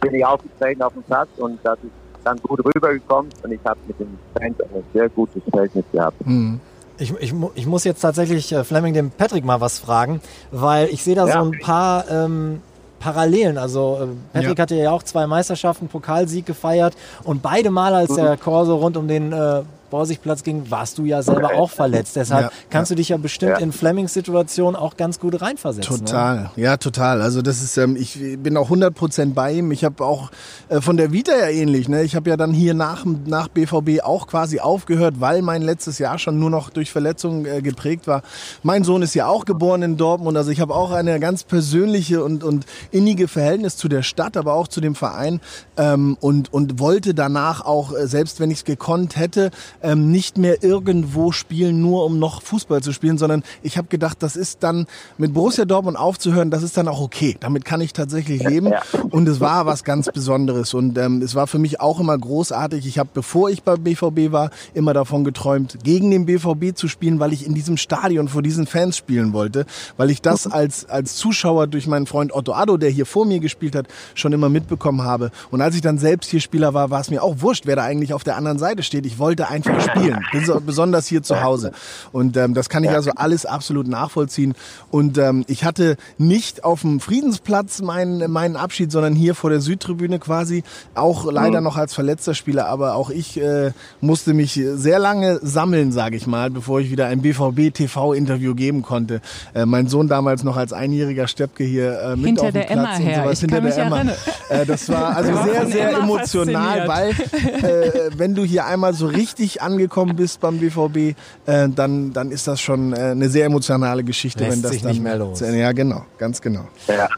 bin ich aufgetreten auf dem Platz und das ist dann gut rübergekommen und ich habe mit den Fans ein sehr gutes Verhältnis gehabt. Hm. Ich, ich, ich muss jetzt tatsächlich äh, Fleming dem Patrick mal was fragen, weil ich sehe da Ja. so ein paar ähm, Parallelen. Also äh, Patrick Ja. hatte ja auch zwei Meisterschaften, Pokalsieg gefeiert und beide Mal, als der Corso rund um den äh, Borsigplatz ging, warst du ja selber auch verletzt. Deshalb Ja, kannst du dich ja bestimmt Ja. in Flemings Situation auch ganz gut reinversetzen. Ne? Total, ja, total. Also das ist, ähm, ich bin auch 100% bei ihm. Ich habe auch äh, von der Vita ja ähnlich. Ne? Ich habe ja dann hier nach, nach BVB auch quasi aufgehört, weil mein letztes Jahr schon nur noch durch Verletzungen äh, geprägt war. Mein Sohn ist ja auch geboren in Dortmund. Also ich habe auch eine ganz persönliche und, und innige Verhältnis zu der Stadt, aber auch zu dem Verein ähm, und, und wollte danach auch, äh, selbst wenn ich es gekonnt hätte, ähm, nicht mehr irgendwo spielen, nur um noch Fußball zu spielen, sondern ich habe gedacht, das ist dann mit Borussia Dortmund aufzuhören, das ist dann auch okay. Damit kann ich tatsächlich leben und es war was ganz Besonderes und ähm, es war für mich auch immer großartig. Ich habe, bevor ich bei BVB war, immer davon geträumt, gegen den BVB zu spielen, weil ich in diesem Stadion vor diesen Fans spielen wollte, weil ich das als, als Zuschauer durch meinen Freund Otto Addo, der hier vor mir gespielt hat, schon immer mitbekommen habe. Und als ich dann selbst hier Spieler war, war es mir auch wurscht, wer da eigentlich auf der anderen Seite steht. Ich wollte einfach spielen, Bes- besonders hier zu Hause. Und ähm, das kann ich also alles absolut nachvollziehen. Und ähm, ich hatte nicht auf dem Friedensplatz meinen, meinen Abschied, sondern hier vor der Südtribüne quasi, auch leider noch als verletzter Spieler. Aber auch ich äh, musste mich sehr lange sammeln, sage ich mal, bevor ich wieder ein BVB-TV-Interview geben konnte. Äh, mein Sohn damals noch als einjähriger Steppke hier äh, mit Hinter auf dem der Platz Emma und her. sowas. Ich hinter kann der mich Emma. Äh, das war also war sehr, sehr Emma emotional, weil äh, wenn du hier einmal so richtig angekommen bist beim BVB, äh, dann, dann ist das schon äh, eine sehr emotionale Geschichte, Lässt wenn das sich dann nicht mehr los. Ja, genau, ganz genau. Ja,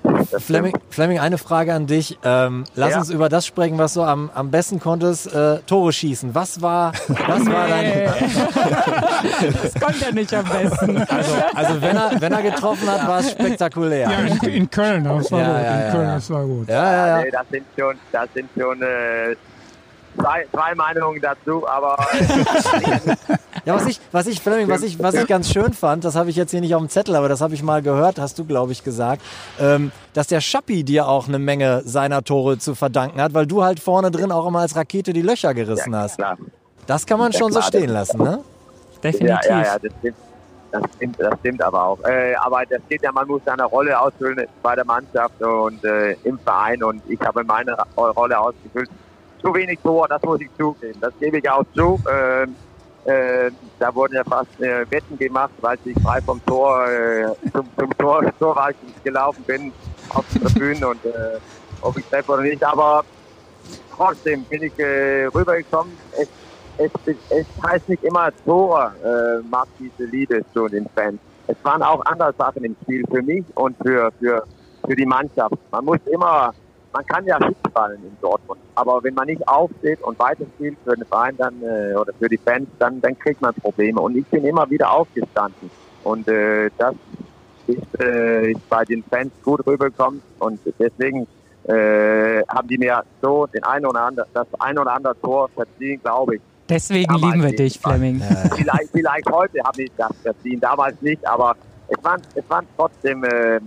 Fleming, Fleming, eine Frage an dich. Ähm, lass Ja. uns über das sprechen, was du am, am besten konntest. Äh, Tore schießen. Was war, was war dein... das konnte er nicht am besten. Also, also wenn, er, wenn er getroffen hat, war es spektakulär. Ja, in, in Köln, das war Ja, gut. ja, in Köln, ja. das war gut. Ja, ja, ja. Nee, das sind schon, das sind schon äh, zwei, zwei Meinungen dazu, aber Ja, was ich, was ich, Fleming, was ich, was ich ganz schön fand, das habe ich jetzt hier nicht auf dem Zettel, aber das habe ich mal gehört, hast du, glaube ich, gesagt, ähm, dass der Schappi dir auch eine Menge seiner Tore zu verdanken hat, weil du halt vorne drin auch immer als Rakete die Löcher gerissen hast. klar. Das kann man Ja, schon so klar, stehen das- lassen, ne? Definitiv. Ja, ja, ja, das stimmt. das stimmt, das stimmt aber auch. Äh, aber das geht ja, man muss seine Rolle ausfüllen bei der Mannschaft und äh, im Verein und ich habe meine Rolle ausgefüllt. Zu wenig Tor, das muss ich zugeben. Das gebe ich auch zu. Äh, äh, da wurden ja fast äh, Wetten gemacht, weil ich frei vom Tor äh, zum, zum Tor, Tor gelaufen bin auf die Tribünen und äh, ob ich treffe oder nicht. Aber trotzdem bin ich äh, rübergekommen. Es, es, es heißt nicht immer Tor äh, macht diese Liebe zu den Fans. Es waren auch andere Sachen im Spiel für mich und für, für, für die Mannschaft. Man muss immer man kann ja fallen in Dortmund, aber wenn man nicht aufsteht und weiterspielt für den Verein dann äh, oder für die Fans, dann, dann kriegt man Probleme. Und ich bin immer wieder aufgestanden. Und äh, das ist, äh, ist bei den Fans gut rübergekommen und deswegen äh, haben die mir so den ein oder andere, das ein oder andere Tor verziehen, glaube ich. Deswegen damals lieben wir dich, Fleming. Vielleicht, vielleicht heute habe ich das verziehen, damals nicht, aber es waren, es waren trotzdem äh,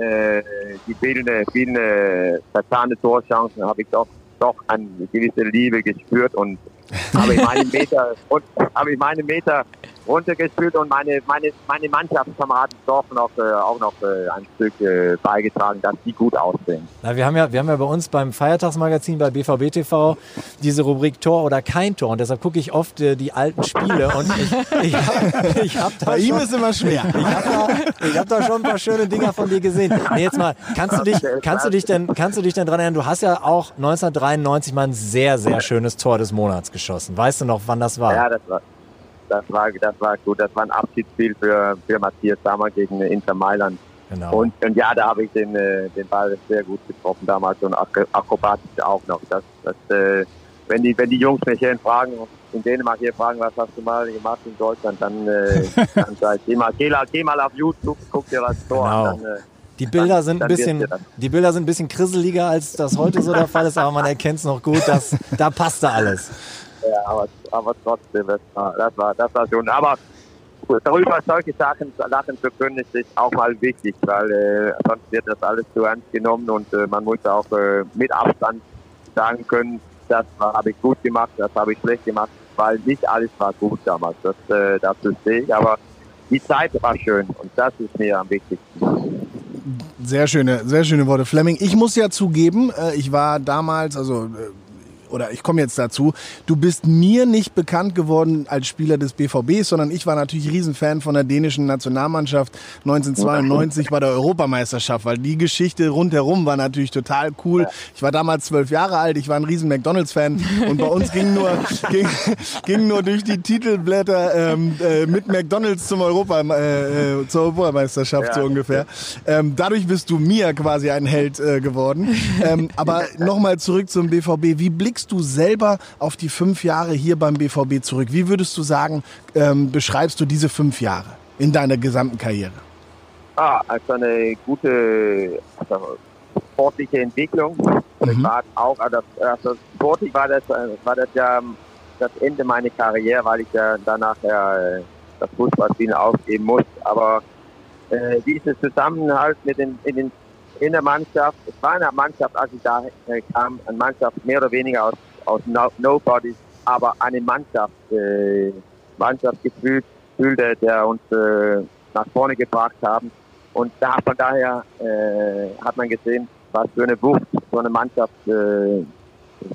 äh, die fehlende, fehlende verzahne Torchancen habe ich doch, doch eine gewisse Liebe gespürt und habe ich meine Meter und habe ich meine Meter runtergespielt und meine, meine, meine Mannschaftskameraden doch noch, äh, auch noch äh, ein Stück äh, beigetragen, dass die gut aussehen. Na, wir, haben ja, wir haben ja bei uns beim Feiertagsmagazin bei BVB TV diese Rubrik Tor oder kein Tor und deshalb gucke ich oft äh, die alten Spiele und ich, ich, hab, ich hab da Bei schon, ihm ist immer schwer. Ich habe da, hab da schon ein paar schöne Dinger von dir gesehen. Nee, jetzt mal, kannst du dich, kannst du dich denn, kannst du dich denn dran erinnern, du hast ja auch 1993 mal ein sehr, sehr schönes Tor des Monats geschossen. Weißt du noch, wann das war? Ja, das war, das war, das war gut. Das war ein Abschiedsspiel für, für Matthias Sammer gegen Inter Mailand. Genau. Und, und ja, da habe ich den, äh, den Ball sehr gut getroffen damals und akrobatisch auch noch. Das, das, äh, wenn, die, wenn die Jungs mich hier fragen, in Dänemark hier fragen, was hast du mal gemacht in Deutschland, dann, äh, dann sag ich, geh mal, geh, geh mal auf YouTube, guck dir das Tor genau. an. Dann, die Bilder sind ein bisschen, die Bilder sind ein bisschen krisseliger, als das heute so der Fall ist, aber man erkennt es noch gut, dass da passte alles. Ja, aber, aber trotzdem, das war, das war, das war schon. Aber darüber solche Sachen lachen zu können, ist, auch mal wichtig, weil äh, sonst wird das alles zu ernst genommen und äh, man muss auch äh, mit Abstand sagen können, das habe ich gut gemacht, das habe ich schlecht gemacht, weil nicht alles war gut damals. Das, äh, dazu stehe ich, aber die Zeit war schön und das ist mir am wichtigsten. Sehr schöne, sehr schöne Worte, Fleming. Ich muss ja zugeben, äh, ich war damals, also äh, oder ich komme jetzt dazu, du bist mir nicht bekannt geworden als Spieler des BVB, sondern ich war natürlich Riesenfan von der dänischen Nationalmannschaft 1992 bei der Europameisterschaft, weil die Geschichte rundherum war natürlich total cool. Ich war damals zwölf Jahre alt, ich war ein riesen McDonalds-Fan und bei uns ging nur, ging, ging nur durch die Titelblätter ähm, äh, mit McDonalds zum Europa, äh, äh zur Europameisterschaft ja. so ungefähr. Ähm, dadurch bist du mir quasi ein Held äh, geworden. Ähm, aber nochmal zurück zum BVB. Wie blickst blickst du selber auf die fünf Jahre hier beim BVB zurück? Wie würdest du sagen, ähm, beschreibst du diese fünf Jahre in deiner gesamten Karriere? Ah, also eine gute also sportliche Entwicklung. Mhm. War auch, also, also sportlich war das, war das ja das Ende meiner Karriere, weil ich ja danach ja, das Fußballspielen aufgeben muss. Aber äh, dieser Zusammenhalt mit den, in den in der Mannschaft. Es war eine Mannschaft, als ich da kam, eine Mannschaft mehr oder weniger aus, aus no Nobodies, aber eine Mannschaft, äh, Mannschaftsgefühl, der, der uns äh, nach vorne gebracht haben. Und da, von daher äh, hat man gesehen, was für eine Wucht so eine Mannschaft äh,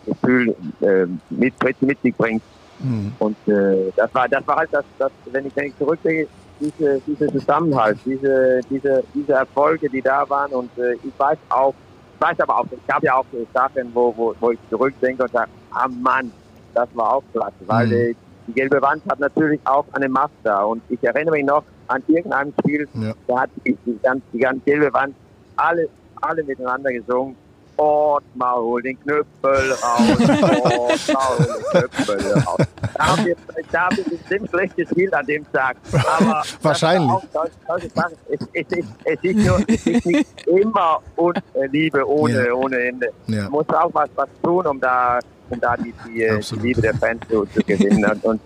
Gefühl äh, mit, mit sich bringt. Mhm. Und äh, das war das war halt das, das wenn ich wenn ich zurückdenke, diese, diese Zusammenhalt, diese, diese, diese Erfolge, die da waren. Und äh, ich weiß auch, ich weiß aber auch, es gab ja auch Sachen, wo, wo, wo ich zurückdenke und sage, ah Mann, das war auch klasse, weil mhm. die gelbe Wand hat natürlich auch eine Macht da. Und ich erinnere mich noch an irgendeinem Spiel, ja. da hat die, die, ganz, die ganze gelbe Wand alle, alle miteinander gesungen. Ottmar, hol den Knüppel raus. Ottmar, hol den Knüppel raus. Da haben wir, da haben wir bestimmt schlecht gespielt an dem Tag. Aber Wahrscheinlich. Auch, solche Sachen. Es, es, ist, es, ist nur, es ist nicht immer und Liebe ohne, ja. ohne Ende. Ja. Man muss auch was, was tun, um da, um da die, die, die Liebe der Fans zu, zu gewinnen. Und, und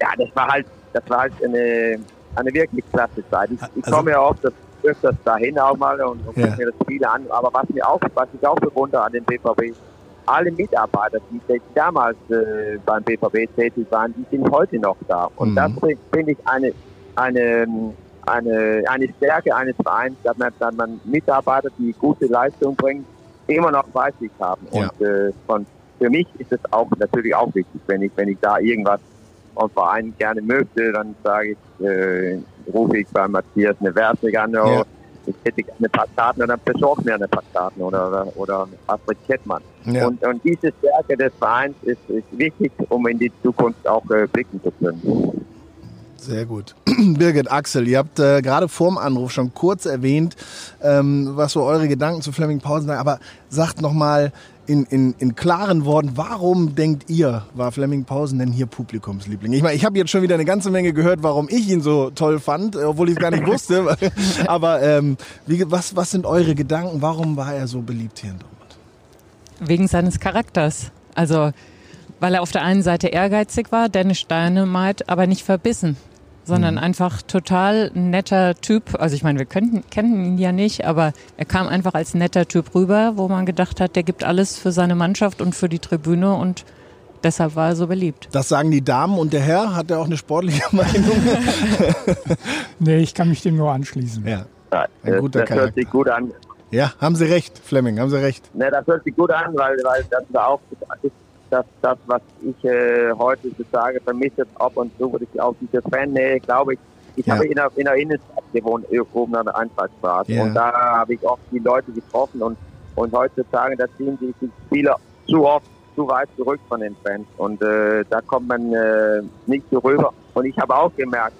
ja, das war halt, das war halt eine, eine wirklich klasse Zeit. Ich, ich also, komme ja oft, das öfters dahin auch mal und, und ja. gucke mir das Spiel an. Aber was mir auch, was ich auch bewundere an den BVB, alle Mitarbeiter, die, die damals äh, beim BVB tätig waren, die sind heute noch da. Und mhm. das finde ich eine eine, eine, eine Stärke eines Vereins, dass man, dass man Mitarbeiter, die gute Leistung bringen, immer noch bei sich haben. Ja. Und äh, von, für mich ist es auch natürlich auch wichtig, wenn ich, wenn ich da irgendwas vom Verein gerne möchte, dann sage ich, äh, rufe ich bei Matthias eine Werbung an, oh, Ja. ich hätte gerne ein paar Karten und dann besorgt mir eine paar Karten oder, oder, oder Astrid Kettmann. Ja. Und, und diese Stärke des Vereins ist, ist wichtig, um in die Zukunft auch äh, blicken zu können. Sehr gut. Birgit, Axel, ihr habt äh, gerade vorm Anruf schon kurz erwähnt, ähm, was so eure Gedanken zu Fleming Pausen sind. Aber sagt nochmal in, in, in klaren Worten, warum denkt ihr, war Fleming Pausen denn hier Publikumsliebling? Ich meine, ich habe jetzt schon wieder eine ganze Menge gehört, warum ich ihn so toll fand, obwohl ich es gar nicht wusste. Aber ähm, wie, was, was sind eure Gedanken? Warum war er so beliebt hier in Dortmund? Wegen seines Charakters. Also, weil er auf der einen Seite ehrgeizig war, Dennis Dynamite, aber nicht verbissen, sondern einfach total netter Typ. Also ich meine, wir könnten, kennen ihn ja nicht, aber er kam einfach als netter Typ rüber, wo man gedacht hat, der gibt alles für seine Mannschaft und für die Tribüne und deshalb war er so beliebt. Das sagen die Damen und der Herr. Hat er auch eine sportliche Meinung? Nee, ich kann mich dem nur anschließen. ja. Ein das, guter das hört Charakter. sich gut an. Ja, haben Sie recht, Fleming, haben Sie recht. Ne, das hört sich gut an, weil, weil das war auch ist das, was ich äh, heute sage, vermisse ab und zu, würde ich auch diese Fan-Nähe, glaube ich. Ich Ja. habe in der, in der Innenstadt gewohnt, oben an der Einfahrtsstraße. Ja. Und da habe ich oft die Leute getroffen und, und heutzutage, da ziehen sich die Spieler zu oft zu weit zurück von den Fans. Und äh, da kommt man äh, nicht so rüber. Und ich habe auch gemerkt,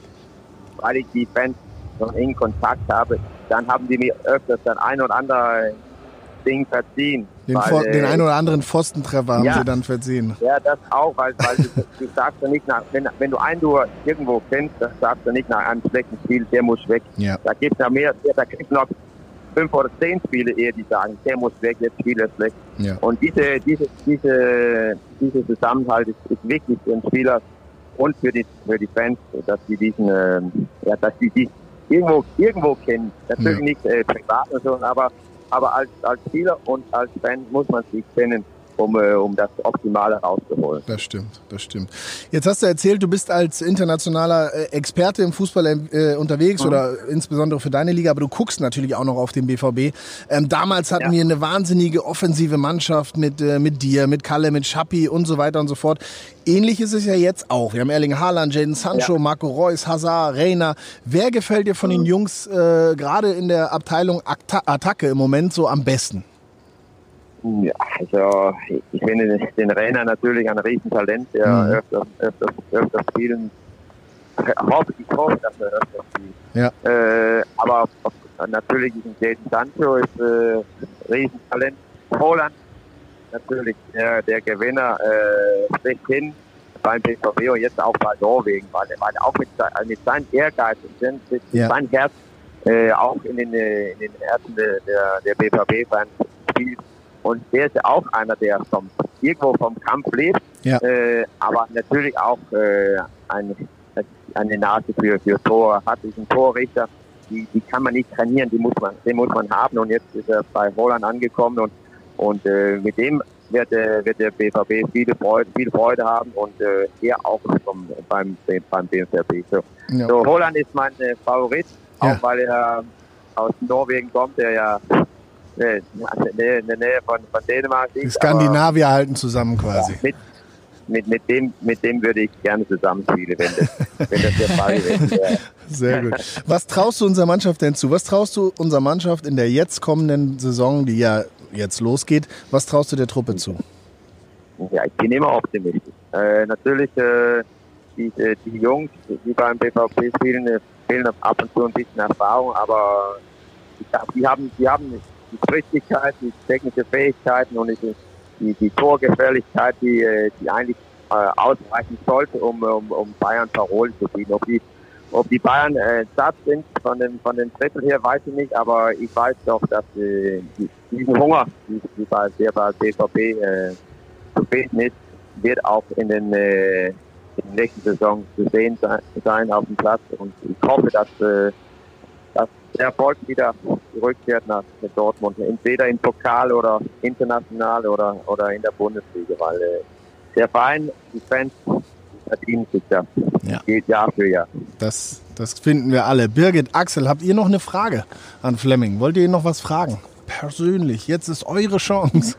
weil ich die Fans so engen Kontakt habe, dann haben die mir öfters dann ein oder andere Ding verziehen. Den, weil, äh, den einen oder anderen Pfostentreffer haben Ja. Sie dann versehen. Ja, das auch, weil, weil du, du sagst ja nicht, nach, wenn, wenn du einen du irgendwo kennst, dann sagst du nicht nach einem schlechten Spiel, der muss weg. Ja. Da gibt es ja mehr, da gibt noch fünf oder zehn Spiele eher, die sagen, der muss weg, jetzt spielt er schlecht. Ja. Und diese, diese, diese, dieser Zusammenhalt ist, ist wichtig für den Spieler und für die, für die Fans, dass die diesen, ähm, ja, dass die die irgendwo, irgendwo kennen. Natürlich Ja. nicht äh, privat und so, aber, aber als, als Spieler und als Fan muss man sich kennen, um, äh, um das Optimale rauszuholen. Das stimmt, das stimmt. Jetzt hast du erzählt, du bist als internationaler äh, Experte im Fußball äh, unterwegs Mhm. oder insbesondere für deine Liga, aber du guckst natürlich auch noch auf den BVB. Ähm, damals hatten Ja. wir eine wahnsinnige offensive Mannschaft mit, äh, mit dir, mit Kalle, mit Schappi und so weiter und so fort. Ähnlich ist es ja jetzt auch. Wir haben Erling Haaland, Jaden Sancho, Ja. Marco Reus, Hazard, Reina. Wer gefällt dir von den Jungs äh, gerade in der Abteilung Atta Attacke im Moment so am besten? Ja, also ich finde den- Renner natürlich ein Riesentalent, der Mhm. öfter, öfter, öfter spielen. Ich hoffe, ich hoffe, dass er öfter spielt. Ja. Äh, aber natürlich ist ein Jaden Sancho ist äh, Riesentalent. Holland natürlich der, der Gewinner äh, schlechthin beim BVB und jetzt auch bei Norwegen, weil er, weil auch mit, mit seinem Ehrgeiz und mit Ja. seinem Herz äh, auch in den, äh, in den Herzen der, der, der BVB-Fans spielt. Und der ist ja auch einer, der vom, irgendwo vom Kampf lebt, Ja. äh, aber natürlich auch äh, eine, eine Nase für, für Tor hat. Ist ein Torrichter, die, die kann man nicht trainieren, die muss man, den muss man haben. Und jetzt ist er bei Holland angekommen und, und äh, mit dem wird, äh, wird der BVB viele Freude, viel Freude haben und äh, er auch vom, beim, beim BVB. So, Ja. so Holland ist mein äh, Favorit, auch Ja. weil er aus Norwegen kommt, der ja äh, in der in der Nähe von, von Dänemark Die. Skandinavier halten zusammen quasi. Mit, mit, mit, dem, mit dem würde ich gerne zusammenspielen, wenn das, wenn das der Fall wäre. Sehr gut. Was traust du unserer Mannschaft denn zu? Was traust du unserer Mannschaft in der jetzt kommenden Saison, die ja jetzt losgeht, was traust du der Truppe zu? Ja, ich bin immer optimistisch. Äh, natürlich, äh, die, äh, die Jungs, die beim BVB spielen, äh, fehlen ab und zu ein bisschen Erfahrung, aber ich die haben, die haben die Spritzigkeit, die technische Fähigkeiten und die, die, die Torgefährlichkeit, die, äh, die eigentlich äh, ausreichen sollte, um, um, um Bayern Parolen zu bieten. Ob die, ob die Bayern äh, satt sind von dem, von dem Drittel her, weiß ich nicht, aber ich weiß doch, dass äh, die, diesen Hunger, die, bei, der bei BVB äh, zu finden ist, wird auch in den, äh, in der nächsten Saison zu sehen sein, sein auf dem Platz. Und ich hoffe, dass, äh, Erfolg wieder zurückkehrt nach Dortmund, entweder im Pokal oder international oder, oder in der Bundesliga, weil äh, der Verein, die Fans verdienen sich das. Ja. Geht Jahr für Jahr. Das Das finden wir alle. Birgit, Axel, habt ihr noch eine Frage an Fleming? Wollt ihr ihn noch was fragen? Persönlich, jetzt ist eure Chance.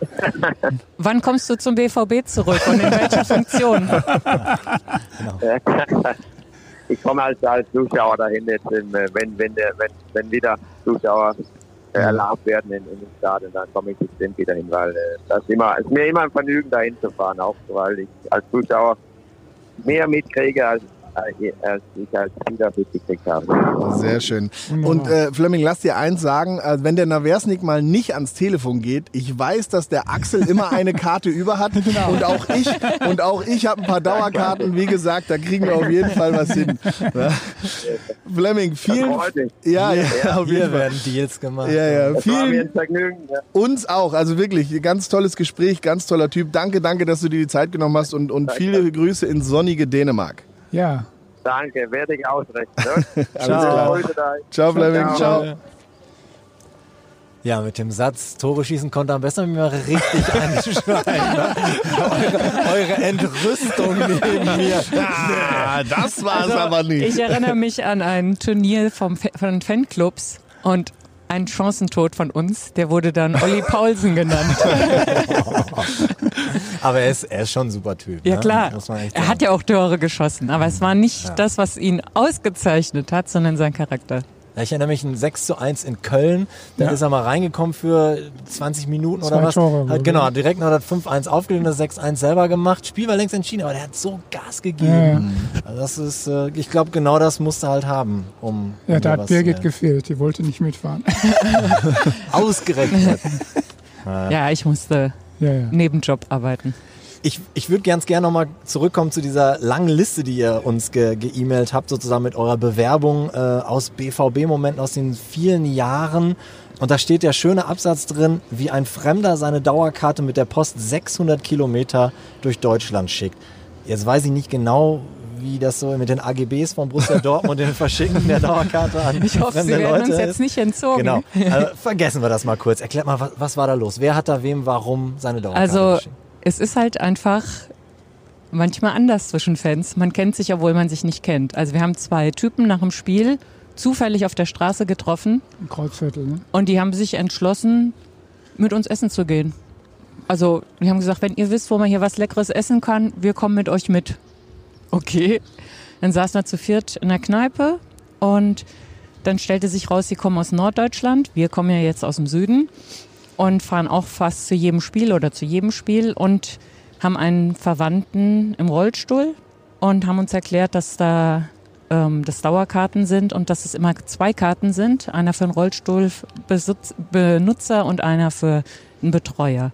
Wann kommst du zum BVB zurück und in welcher Funktion? ich komme als, als Zuschauer dahin, jetzt im, äh, wenn, wenn, der, wenn, wenn wieder Zuschauer äh, erlaubt werden in, in den Stadion, dann komme ich bestimmt wieder hin, weil äh, das ist, immer, ist mir immer ein Vergnügen, dahin zu fahren, auch weil ich als Zuschauer mehr mitkriege als als ich als Spieler mitgekriegt habe. Sehr schön. Und äh, Fleming, lass dir eins sagen, äh, wenn der Naversnik mal nicht ans Telefon geht, ich weiß, dass der Axel immer eine Karte über hat Genau. und auch ich und auch ich habe ein paar Dauerkarten, wie gesagt, da kriegen wir auf jeden Fall was hin. Ja. Fleming, vielen ja, ja, auf jeden Fall. werden Deals gemacht. Ja, ja, Das vielen ein Vergnügen. Ja. uns auch, also wirklich ganz tolles Gespräch, ganz toller Typ. Danke, danke, dass du dir die Zeit genommen hast und und viele Grüße ins sonnige Dänemark. Ja, Danke, werde ich ausrichten. Ne? Da. Ciao Fleming, ciao. Ja, mit dem Satz, Tore schießen konnte am besten mir richtig einschreien. Ne? Eure, eure Entrüstung neben mir. Ah, das war es aber nicht. Ich erinnere mich an ein Turnier vom, von Fanclubs und ein Chancentod von uns, der wurde dann Olli Paulsen genannt. Aber er ist, er ist schon ein super Typ. Ja ne? klar, er hat ja auch Tore geschossen, aber es war nicht das, was ihn ausgezeichnet hat, sondern sein Charakter. Ja, Ich erinnere mich ein 6 zu 1 in Köln. Da Ja. ist er mal reingekommen für 20 Minuten oder was. Tore, hat, genau, direkt noch das 5-1 aufgelegt und das 6-1 selber gemacht. Spiel war längst entschieden, aber der hat so Gas gegeben. Ja. Also das ist, äh, ich glaube, genau das musste halt haben, um. ja um da hat was Birgit zu- gefehlt, die wollte nicht mitfahren. Ausgerechnet. Ja, ich musste Ja, ja. Nebenjob arbeiten. Ich, ich würde ganz gerne nochmal zurückkommen zu dieser langen Liste, die ihr uns ge- ge-E-Mailt habt, sozusagen mit eurer Bewerbung äh, aus BVB-Momenten aus den vielen Jahren. Und da steht der schöne Absatz drin, wie ein Fremder seine Dauerkarte mit der Post 600 Kilometer durch Deutschland schickt. Jetzt weiß ich nicht genau, wie das so mit den AGBs von Borussia Dortmund und den Verschicken der Dauerkarte an Ich hoffe, Sie werden Leute uns jetzt nicht entzogen. Genau. Also vergessen wir das mal kurz. Erklärt mal, was, was war da los? Wer hat da wem warum seine Dauerkarte Also geschickt? Es ist halt einfach manchmal anders zwischen Fans. Man kennt sich, obwohl man sich nicht kennt. Also wir haben zwei Typen nach dem Spiel zufällig auf der Straße getroffen Ein Kreuzviertel, ne? und die haben sich entschlossen, mit uns essen zu gehen. Also die haben gesagt, wenn ihr wisst, wo man hier was Leckeres essen kann, wir kommen mit euch mit. Okay. Dann saßen wir zu viert in der Kneipe und dann stellte sich raus, sie kommen aus Norddeutschland. Wir kommen ja jetzt aus dem Süden und fahren auch fast zu jedem Spiel oder zu jedem Spiel und haben einen Verwandten im Rollstuhl und haben uns erklärt, dass da ähm, das Dauerkarten sind und dass es immer zwei Karten sind, einer für einen Rollstuhlbenutzer und einer für einen Betreuer.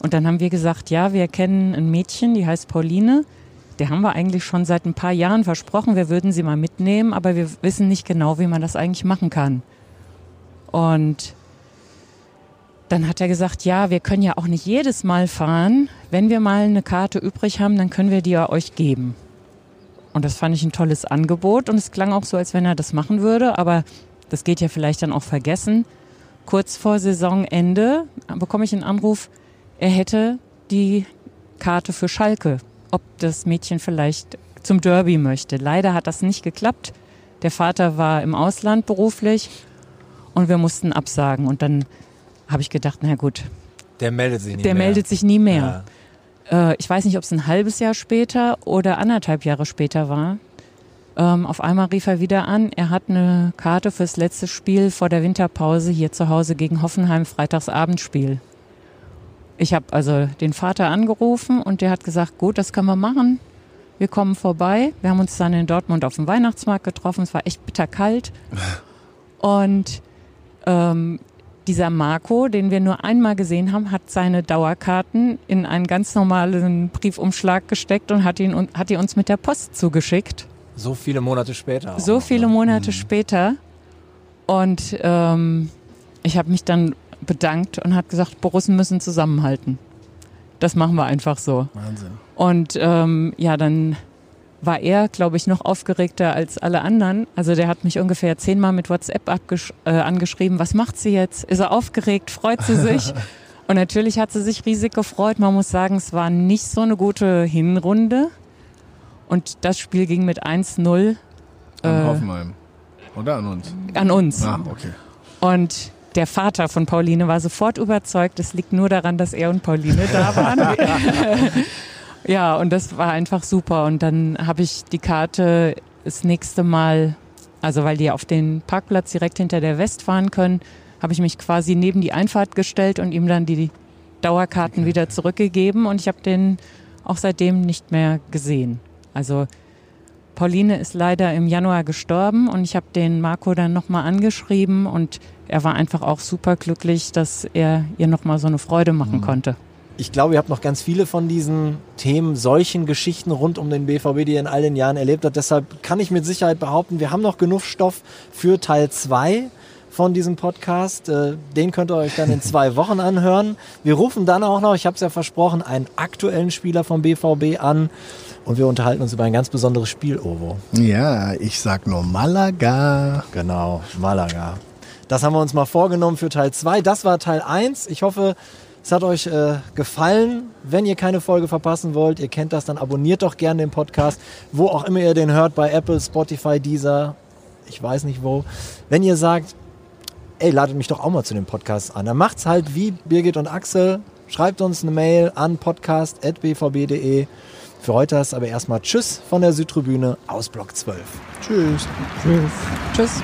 Und dann haben wir gesagt, ja, wir kennen ein Mädchen, die heißt Pauline. Der haben wir eigentlich schon seit ein paar Jahren versprochen, wir würden sie mal mitnehmen, aber wir wissen nicht genau, wie man das eigentlich machen kann. Und dann hat er gesagt, ja, wir können ja auch nicht jedes Mal fahren. Wenn wir mal eine Karte übrig haben, dann können wir die ja euch geben. Und das fand ich ein tolles Angebot und es klang auch so, als wenn er das machen würde, aber das geht ja vielleicht dann auch vergessen. Kurz vor Saisonende bekomme ich einen Anruf, er hätte die Karte für Schalke, ob das Mädchen vielleicht zum Derby möchte. Leider hat das nicht geklappt. Der Vater war im Ausland beruflich und wir mussten absagen. Und dann habe ich gedacht, na gut, Der meldet sich nicht der mehr. meldet sich nie mehr. Ja. Äh, ich weiß nicht, ob es ein halbes Jahr später oder anderthalb Jahre später war. Ähm, auf einmal rief er wieder an, er hat eine Karte fürs letzte Spiel vor der Winterpause hier zu Hause gegen Hoffenheim, Freitagsabendspiel. Ich habe also den Vater angerufen und der hat gesagt, gut, das können wir machen. Wir kommen vorbei. Wir haben uns dann in Dortmund auf dem Weihnachtsmarkt getroffen. Es war echt bitterkalt. Und ähm, dieser Marco, den wir nur einmal gesehen haben, hat seine Dauerkarten in einen ganz normalen Briefumschlag gesteckt und hat ihn hat die uns mit der Post zugeschickt. So viele Monate später. So noch, viele ne? Monate später. Und ähm, ich habe mich dann bedankt und hat gesagt, Borussen müssen zusammenhalten. Das machen wir einfach so. Wahnsinn. Und ähm, ja, dann war er, glaube ich, noch aufgeregter als alle anderen. Also der hat mich ungefähr zehnmal mit WhatsApp äh, angeschrieben. Was macht sie jetzt? Ist er aufgeregt? Freut sie sich? Und natürlich hat sie sich riesig gefreut. Man muss sagen, es war nicht so eine gute Hinrunde. Und das Spiel ging mit 1-0 An äh, Hoffenheim. Oder an uns? an uns. Ah, okay. Und der Vater von Pauline war sofort überzeugt, es liegt nur daran, dass er und Pauline da waren. ja, und das war einfach super. Und dann habe ich die Karte das nächste Mal, also weil die auf den Parkplatz direkt hinter der West fahren können, habe ich mich quasi neben die Einfahrt gestellt und ihm dann die Dauerkarten wieder zurückgegeben. Und ich habe den auch seitdem nicht mehr gesehen. Also Pauline ist leider im Januar gestorben und ich habe den Marco dann nochmal angeschrieben und er war einfach auch super glücklich, dass er ihr nochmal so eine Freude machen konnte. Ich glaube, ihr habt noch ganz viele von diesen Themen, solchen Geschichten rund um den BVB, die ihr in all den Jahren erlebt habt. Deshalb kann ich mit Sicherheit behaupten, wir haben noch genug Stoff für Teil 2 von diesem Podcast. Äh, Den könnt ihr euch dann in zwei Wochen anhören. Wir rufen dann auch noch, ich habe es ja versprochen, einen aktuellen Spieler vom BVB an und wir unterhalten uns über ein ganz besonderes Spiel, Ovo. Ja, ich sag nur Malaga. Genau, Malaga. Das haben wir uns mal vorgenommen für Teil 2. Das war Teil 1. Ich hoffe, es hat euch äh, gefallen. Wenn ihr keine Folge verpassen wollt, ihr kennt das, dann abonniert doch gerne den Podcast, wo auch immer ihr den hört, bei Apple, Spotify, Deezer, ich weiß nicht wo. Wenn ihr sagt, ey, ladet mich doch auch mal zu dem Podcast an, dann macht's halt wie Birgit und Axel. Schreibt uns eine Mail an podcast.bvb.de. Für heute ist aber erstmal Tschüss von der Südtribüne aus Block 12. Tschüss. Tschüss. Tschüss.